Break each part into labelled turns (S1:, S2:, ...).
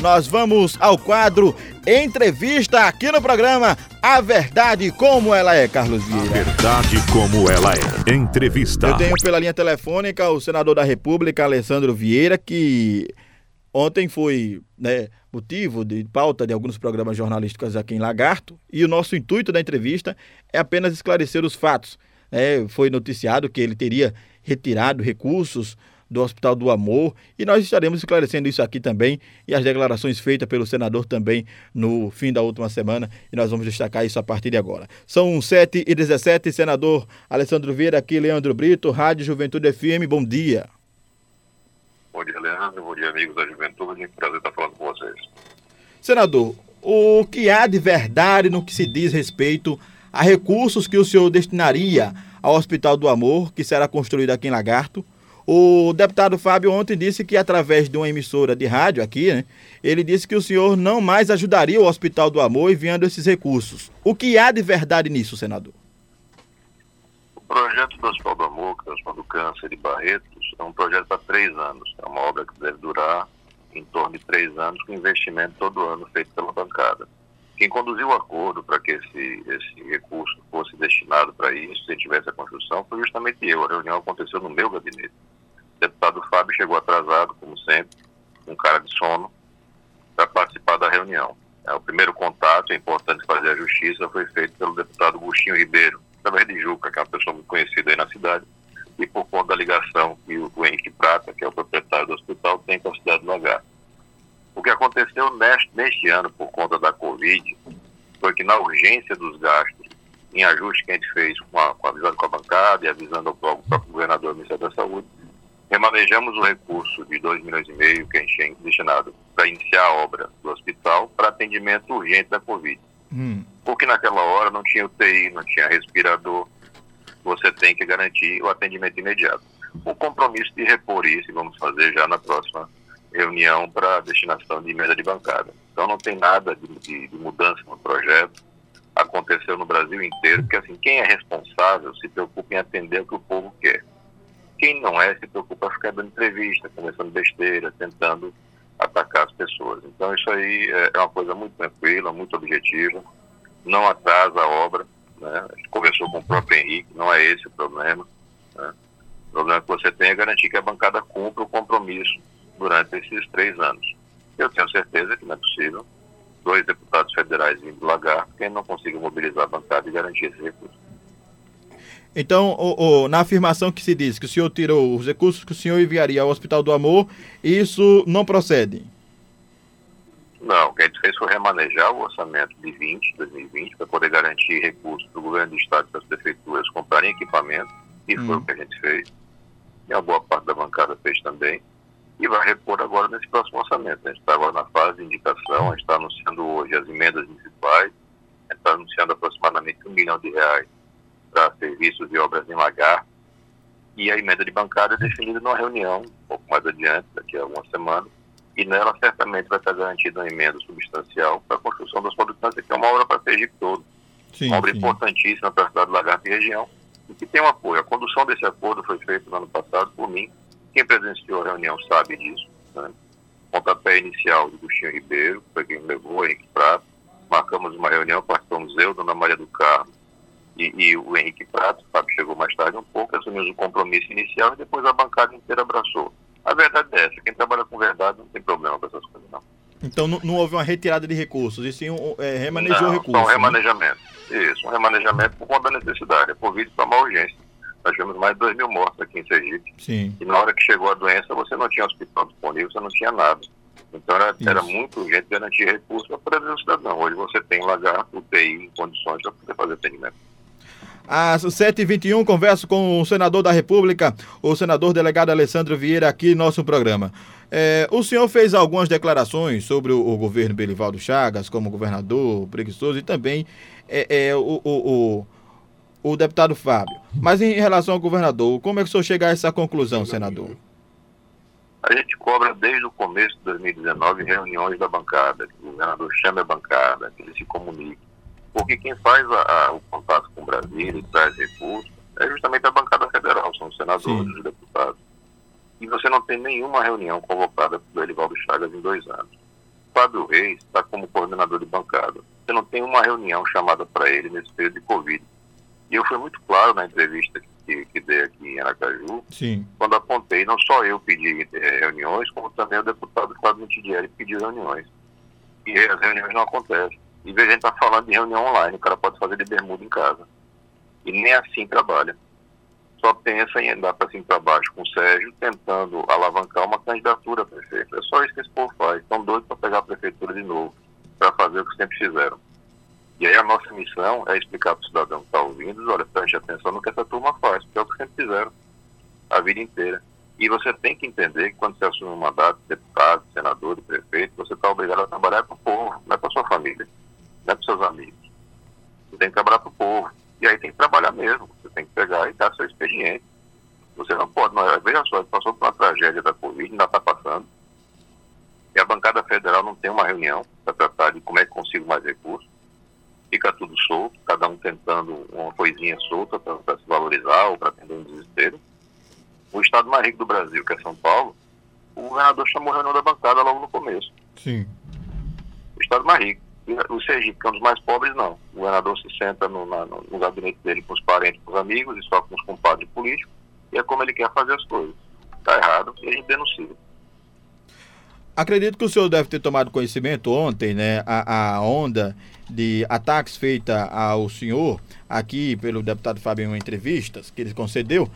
S1: Nós vamos ao quadro Entrevista aqui no programa A Verdade Como Ela É, Carlos Vieira.
S2: A verdade como ela é. Entrevista.
S1: Eu tenho pela linha telefônica o senador da República, Alessandro Vieira, que ontem foi né, motivo de pauta de alguns programas jornalísticos aqui em Lagarto. E o nosso intuito da entrevista é apenas esclarecer os fatos. É, foi noticiado que ele teria retirado recursos do Hospital do Amor e nós estaremos esclarecendo isso aqui também e as declarações feitas pelo senador também no fim da última semana e nós vamos destacar isso a partir de agora. São 7 e 17 senador Alessandro Vieira, aqui Leandro Brito, Rádio Juventude FM, bom dia.
S3: Bom dia, Leandro, bom dia, amigos da Juventude, prazer estar falando com vocês.
S1: Senador, o que há de verdade no que se diz respeito a recursos que o senhor destinaria ao Hospital do Amor, que será construído aqui em Lagarto, o deputado Fábio ontem disse que, através de uma emissora de rádio aqui, né, ele disse que o senhor não mais ajudaria o Hospital do Amor enviando esses recursos. O que há de verdade nisso, senador?
S3: O projeto do Hospital do Amor, que é o Hospital do Câncer de Barretos, é um projeto para três anos. É uma obra que deve durar em torno de três anos, com investimento todo ano feito pela bancada. Quem conduziu o acordo para que esse, esse recurso fosse destinado para isso, se tivesse a construção, foi justamente eu. A reunião aconteceu no meu gabinete deputado Fábio chegou atrasado, como sempre, com cara de sono, para participar da reunião. É, o primeiro contato, é importante fazer a justiça, foi feito pelo deputado Agostinho Ribeiro, através de Juca, que é uma pessoa muito conhecida aí na cidade, e por conta da ligação que o, Henrique Prata, que é o proprietário do hospital, tem com a cidade do Lagar. O que aconteceu neste, neste ano, por conta da Covid, foi que na urgência dos gastos, em ajuste que a gente fez com a, com a com a bancada e avisando ao próprio governador do Ministério da Saúde, remanejamos o recurso de 2 milhões e meio que a gente tinha destinado para iniciar a obra do hospital para atendimento urgente da Covid. Hum. Porque naquela hora não tinha UTI, não tinha respirador, você tem que garantir o atendimento imediato. O compromisso de repor isso vamos fazer já na próxima reunião para destinação de emenda de bancada. Então não tem nada de, de, de mudança no projeto, aconteceu no Brasil inteiro, porque assim, quem é responsável se preocupa em atender o que o povo quer. Quem não é se preocupa ficar dando entrevista, conversando besteira, tentando atacar as pessoas. Então isso aí é, é uma coisa muito tranquila, muito objetiva, não atrasa a obra. Né? A gente conversou com o próprio Henrique, não é esse o problema. Né? O problema que você tem é garantir que a bancada cumpra o compromisso durante esses três anos. Eu tenho certeza que não é possível dois deputados federais vindo lagar quem não consiga mobilizar a bancada e garantir esse recurso.
S1: Então, o, o, na afirmação que se diz que o senhor tirou os recursos que o senhor enviaria ao Hospital do Amor, isso não procede?
S3: Não, o que a gente fez foi remanejar o orçamento de 20, 2020, para poder garantir recursos do governo do estado e das prefeituras comprarem equipamento, e hum. foi o que a gente fez. E a boa parte da bancada fez também. E vai repor agora nesse próximo orçamento. A gente está agora na fase de indicação, a gente está anunciando hoje as emendas municipais, a gente está anunciando aproximadamente um milhão de reais para serviços e obras em lagar. E a emenda de bancada é definida numa reunião, um pouco mais adiante, daqui a algumas semanas, e nela certamente vai estar garantida uma emenda substancial para a construção das produções, que é uma obra para Sergipe todo. Sim, uma obra sim. importantíssima para a cidade de Lagarto e região, e que tem um apoio. A condução desse acordo foi feita no ano passado por mim. Quem presenciou a reunião sabe disso. Né? Pontapé inicial do Agostinho Ribeiro, foi quem levou, Henrique Prato. Marcamos uma reunião, participamos eu, Dona Maria do Carmo, e, e, o Henrique Prato, o Fábio chegou mais tarde um pouco, assumimos o compromisso inicial e depois a bancada inteira abraçou. A verdade é essa, quem trabalha com verdade não tem problema com essas coisas, não.
S1: Então não, não houve uma retirada de recursos, e sim um, é, remanejou não, recursos.
S3: um né? remanejamento. Né? Isso, um remanejamento por conta da necessidade. É por vídeo para uma urgência. Nós tivemos mais de 2 mil mortos aqui em Sergipe.
S1: Sim.
S3: E na hora que chegou a doença, você não tinha hospital disponível, você não tinha nada. Então era, era muito urgente garantir recursos para o cidadão. Hoje você tem lagarto, UTI em condições para poder fazer atendimento.
S1: Às 7h21, converso com o senador da República, o senador delegado Alessandro Vieira, aqui no nosso programa. É, o senhor fez algumas declarações sobre o, o, governo Belivaldo Chagas, como governador preguiçoso, e também é, é, o, o, o, deputado Fábio. Mas em relação ao governador, como é que o senhor chega a essa conclusão, senador?
S3: A gente cobra desde o começo de 2019 reuniões da bancada, que o governador chame a bancada, que ele se comunique porque quem faz a, a, o contato com o Brasil e traz recursos é justamente a bancada federal, são os senadores, Sim. os deputados. E você não tem nenhuma reunião convocada pelo Elivaldo Chagas em dois anos. Fábio Reis está como coordenador de bancada. Você não tem uma reunião chamada para ele nesse período de Covid. E eu fui muito claro na entrevista que, que dei aqui em Aracaju,
S1: Sim.
S3: quando apontei, não só eu pedi eh, reuniões, como também o deputado Flávio Mitidieri pediu reuniões. E as reuniões não acontecem. E a gente está falando de reunião online, o cara pode fazer de bermuda em casa. E nem assim trabalha. Só pensa em andar para cima e para baixo com o Sérgio, tentando alavancar uma candidatura a prefeito. É só isso que esse povo faz. Estão doidos para pegar a prefeitura de novo, para fazer o que sempre fizeram. E aí a nossa missão é explicar para o cidadão que está ouvindo, olha, preste atenção no que essa turma faz, porque é o que sempre fizeram, a vida inteira. E você tem que entender que quando você assume um mandato de deputado, senador, de prefeito, você está obrigado a trabalhar para o povo, não é para sua família, não é para seus amigos. Você tem que trabalhar para o povo. E aí tem que trabalhar mesmo. Você tem que pegar e dar seu expediente. Você não pode, não, veja só, passou por uma tragédia da Covid, ainda está passando. E a bancada federal não tem uma reunião para tratar de como é que consigo mais recursos. Fica tudo solto, cada um tentando uma coisinha solta para se valorizar ou para atender um desespero. O estado mais rico do Brasil, que é São Paulo, o governador chamou a reunião da bancada logo no começo.
S1: Sim.
S3: O estado mais rico. O Sergipe, que é um dos mais pobres, não. O governador se senta no, na, no gabinete dele com os parentes, com os amigos e só com os compadres políticos, e é como ele quer fazer as coisas. Está errado e a gente denuncia.
S1: Acredito que o senhor deve ter tomado conhecimento ontem, né, a, a onda de ataques feita ao senhor aqui pelo deputado Fábio em entrevistas que ele concedeu.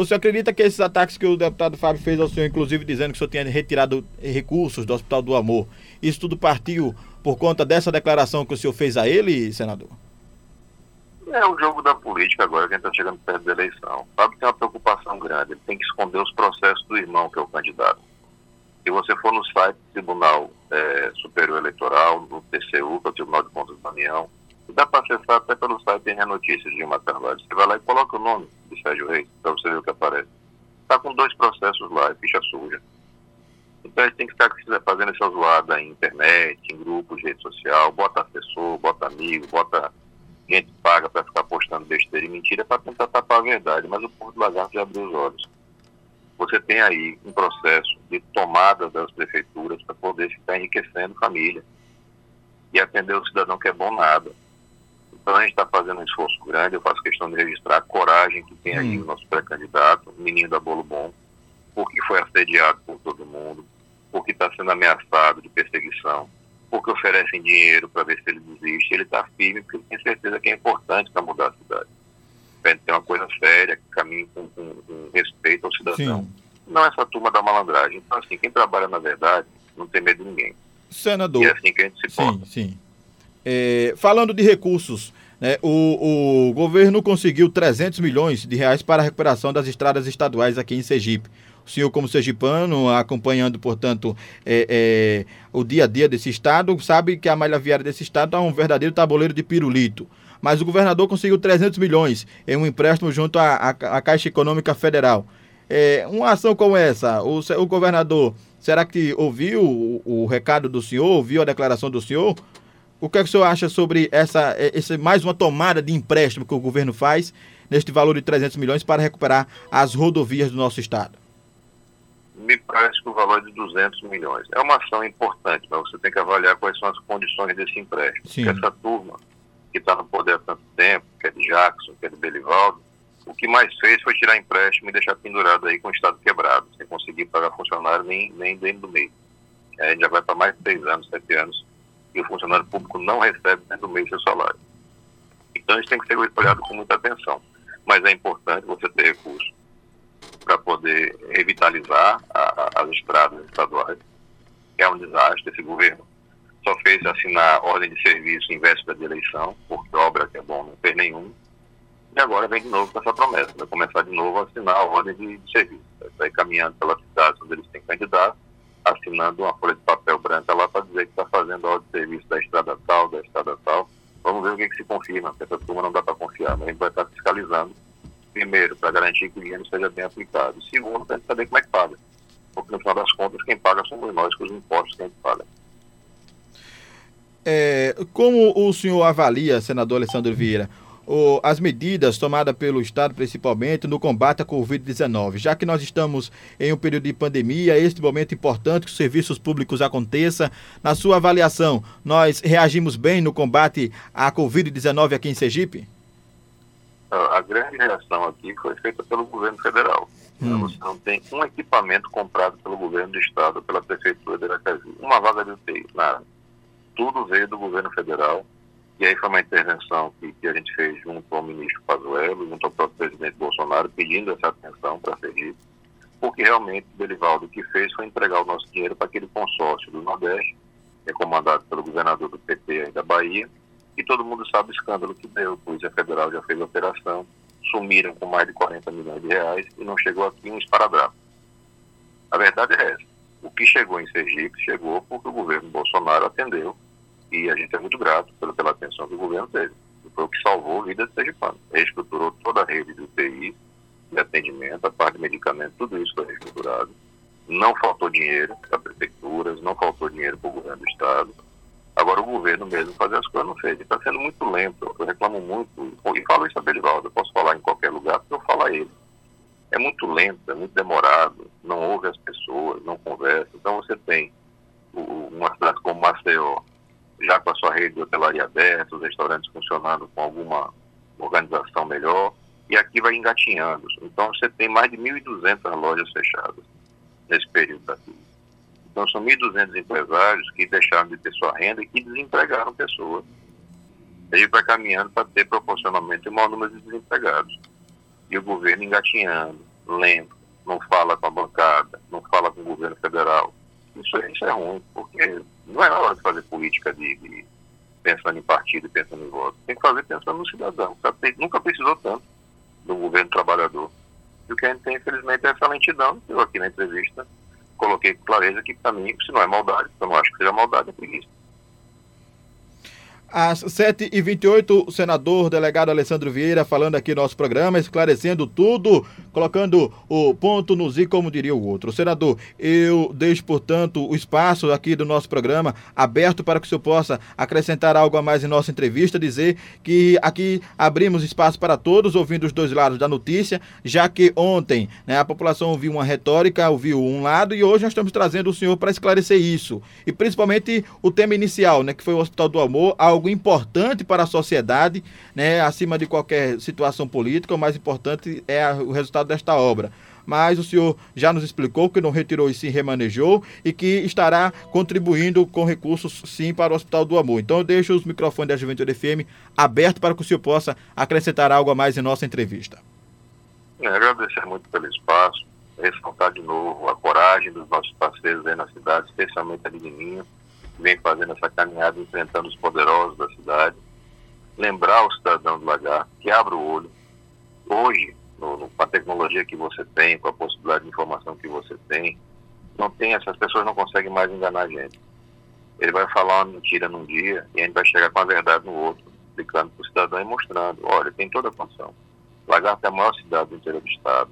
S1: O senhor acredita que esses ataques que o deputado Fábio fez ao senhor, inclusive dizendo que o senhor tinha retirado recursos do Hospital do Amor, isso tudo partiu por conta dessa declaração que o senhor fez a ele, senador?
S3: É o jogo da política agora, que a gente está chegando perto da eleição. Fábio tem uma preocupação grande, ele tem que esconder os processos do irmão, que é o candidato. Se você for no site do Tribunal é, Superior Eleitoral, no TCU, que é o Tribunal de Contas da União, dá para acessar até pelo site tem Notícias de uma Carvalho. Você vai lá e coloca o nome de Sérgio Reis, para você ver o que aparece. Está com dois processos lá, é ficha suja. Então a gente tem que ficar fazendo essa zoada em internet, em grupos de rede social, bota assessor, bota amigo, bota gente paga para ficar postando besteira e mentira para tentar tapar a verdade. Mas o povo do lagarto já abriu os olhos. Você tem aí um processo de tomada das prefeituras para poder ficar enriquecendo família e atender o cidadão que é bom nada. A gente está fazendo um esforço grande, eu faço questão de registrar a coragem que tem aí hum. o nosso pré-candidato, o menino da Bolo Bom, porque foi assediado por todo mundo, porque está sendo ameaçado de perseguição, porque oferecem dinheiro para ver se ele desiste. Ele está firme porque tem certeza que é importante para mudar a cidade. Ter uma coisa séria, que caminhe com, com, com respeito ao cidadão. Sim. Não essa turma da malandragem. Então, assim, quem trabalha na verdade não tem medo de ninguém.
S1: Senador.
S3: E é assim que a gente se
S1: porta. Sim, sim. É, falando de recursos, né, o, o governo conseguiu 300 milhões de reais para a recuperação das estradas estaduais aqui em Sergipe. O senhor, como sergipano, acompanhando, portanto, é, é, o dia a dia desse estado, sabe que a malha viária desse estado é um verdadeiro tabuleiro de pirulito. Mas o governador conseguiu 300 milhões em um empréstimo junto à, à, Caixa Econômica Federal. É, uma ação como essa, o, o governador, será que ouviu o, o, recado do senhor, ouviu a declaração do senhor? O que, é que o senhor acha sobre essa, essa mais uma tomada de empréstimo que o governo faz neste valor de 300 milhões para recuperar as rodovias do nosso estado?
S3: Me parece que o valor é de 200 milhões. É uma ação importante, mas você tem que avaliar quais são as condições desse empréstimo. Sim. Porque essa turma que está no poder há tanto tempo, que é de Jackson, que é de Belivaldo, o que mais fez foi tirar empréstimo e deixar pendurado aí com o Estado quebrado, sem conseguir pagar funcionário nem, nem dentro do mês. A gente já vai para mais de seis anos, sete anos, e o funcionário público não recebe dentro do mês seu salário. Então isso tem que ser olhado com muita atenção. Mas é importante você ter recursos para poder revitalizar a, a, as estradas estaduais, que é um desastre. Esse governo só fez assinar ordem de serviço em véspera de eleição, porque obra que é bom não fez nenhum. E agora vem de novo com essa promessa, vai começar de novo a assinar a ordem de, de serviço. Vai caminhando pelas cidades onde eles têm candidato, assinando uma folha de papel branca lá para dizer que está fazendo a ordem de serviço da estrada tal, da estrada tal. Vamos ver o que, que se confirma, porque essa turma não dá para confiar, mas a gente vai estar fiscalizando, primeiro, para garantir que o dinheiro seja bem aplicado, segundo, para saber como é que paga. Porque no final das contas, quem paga somos nós, com os impostos que a gente paga.
S1: É, como o senhor avalia, senador Alessandro Vieira, o, as medidas tomadas pelo Estado, principalmente no combate à Covid-19. Já que nós estamos em um período de pandemia, este momento importante que os serviços públicos aconteça, na sua avaliação, nós reagimos bem no combate à Covid-19 aqui em Sergipe?
S3: A grande reação aqui foi feita pelo governo federal. Hum. Você não tem um equipamento comprado pelo governo do estado, pela prefeitura de Aracaju, uma vaga de UTI, nada. Tudo veio do governo federal e aí foi uma intervenção que, que a gente fez junto ao ministro Pazuello, junto ao próprio presidente Bolsonaro, pedindo essa atenção para Sergipe, porque realmente o Belivaldo o que fez foi entregar o nosso dinheiro para aquele consórcio do Nordeste, que é comandado pelo governador do PT da Bahia, e todo mundo sabe o escândalo que deu. A Polícia Federal já fez a operação, sumiram com mais de 40 milhões de reais e não chegou aqui um esparadrapo. A verdade é essa. O que chegou em Sergipe chegou porque o governo Bolsonaro atendeu e a gente é muito grato pela, pela atenção que o governo teve. Foi o que salvou a vida de Sergipano. Reestruturou toda a rede de UTI, de atendimento, a parte de medicamento, tudo isso foi reestruturado. Não faltou dinheiro para prefeituras, não faltou dinheiro para o governo do Estado. Agora, o governo mesmo fazer as coisas não fez. Está sendo muito lento. Eu reclamo muito, e falo isso a Belivaldo, eu posso falar em qualquer lugar, porque eu falo a ele. É muito lento, é muito demorado, não ouve as pessoas, não conversa. Então, você tem uma cidade como Maceió, já com a sua rede de hotelaria aberta, os restaurantes funcionando com alguma organização melhor, e aqui vai engatinhando. Então você tem mais de 1.200 lojas fechadas nesse período daqui. Então são 1.200 empresários que deixaram de ter sua renda e que desempregaram pessoas. Ele vai caminhando para ter proporcionalmente o maior número de desempregados. E o governo engatinhando, lento, não fala com a bancada, não fala com o governo federal. Isso, isso é ruim, porque não é hora de fazer política de, de pensando em partido e pensando em voto. Tem que fazer pensando no cidadão. Nunca precisou tanto do governo trabalhador. E o que a gente tem, infelizmente, é essa lentidão. Eu aqui na entrevista coloquei com clareza que, para mim, se não é maldade, eu não acho que seja maldade, é preguiça.
S1: Às 7h28, o senador delegado Alessandro Vieira falando aqui no nosso programa, esclarecendo tudo, colocando o ponto no Z, como diria o outro. Senador, eu deixo, portanto, o espaço aqui do nosso programa aberto para que o senhor possa acrescentar algo a mais em nossa entrevista, dizer que aqui abrimos espaço para todos, ouvindo os dois lados da notícia, já que ontem né, a população ouviu uma retórica, ouviu um lado, e hoje nós estamos trazendo o senhor para esclarecer isso. E principalmente o tema inicial, né, que foi o Hospital do Amor, algo algo importante para a sociedade, né, acima de qualquer situação política, o mais importante é o resultado desta obra mas o senhor já nos explicou que não retirou e sim remanejou e que estará contribuindo com recursos sim para o Hospital do Amor. Então eu deixo os microfones da Juventude FM abertos para que o senhor possa acrescentar algo a mais em nossa entrevista.
S3: É, agradecer muito pelo espaço, ressaltar de novo a coragem dos nossos parceiros aí na cidade, especialmente a Lininho, vem fazendo essa caminhada enfrentando os poderosos da cidade. Lembrar o cidadão do lagar que abre o olho. Hoje, no, no, com a tecnologia que você tem, com a possibilidade de informação que você tem, não tem essas pessoas não conseguem mais enganar a gente. Ele vai falar uma mentira num dia e a gente vai chegar com a verdade no outro, explicando para o cidadão e mostrando, olha, tem toda a condição. Lagarto é a maior cidade do interior do estado,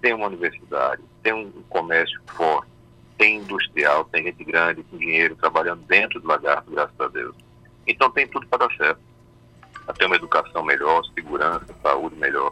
S3: tem uma universidade, tem um comércio forte, tem industrial, tem gente grande, com dinheiro, trabalhando dentro do lagarto, graças a Deus. Então tem tudo para dar certo. Até uma educação melhor, segurança, saúde melhor.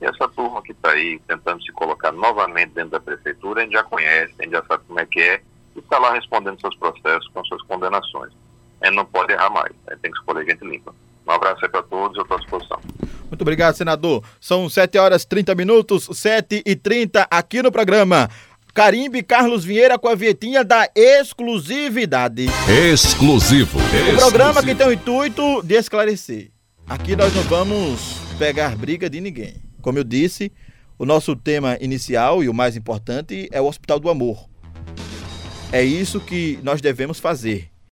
S3: E essa turma que está aí tentando se colocar novamente dentro da prefeitura, a gente já conhece, a gente já sabe como é que é, e está lá respondendo seus processos com suas condenações. A gente não pode errar mais, a gente tem que escolher gente limpa. Um abraço aí para todos, eu estou à disposição.
S1: Muito obrigado, senador. São 7 horas e 30 minutos, 7 e 30 aqui no programa. Carimbe Carlos Vieira com a vietinha da exclusividade.
S2: Exclusivo.
S1: O programa que tem o intuito de esclarecer. Aqui nós não vamos pegar briga de ninguém. Como eu disse, o nosso tema inicial e o mais importante é o Hospital do Amor. É isso que nós devemos fazer.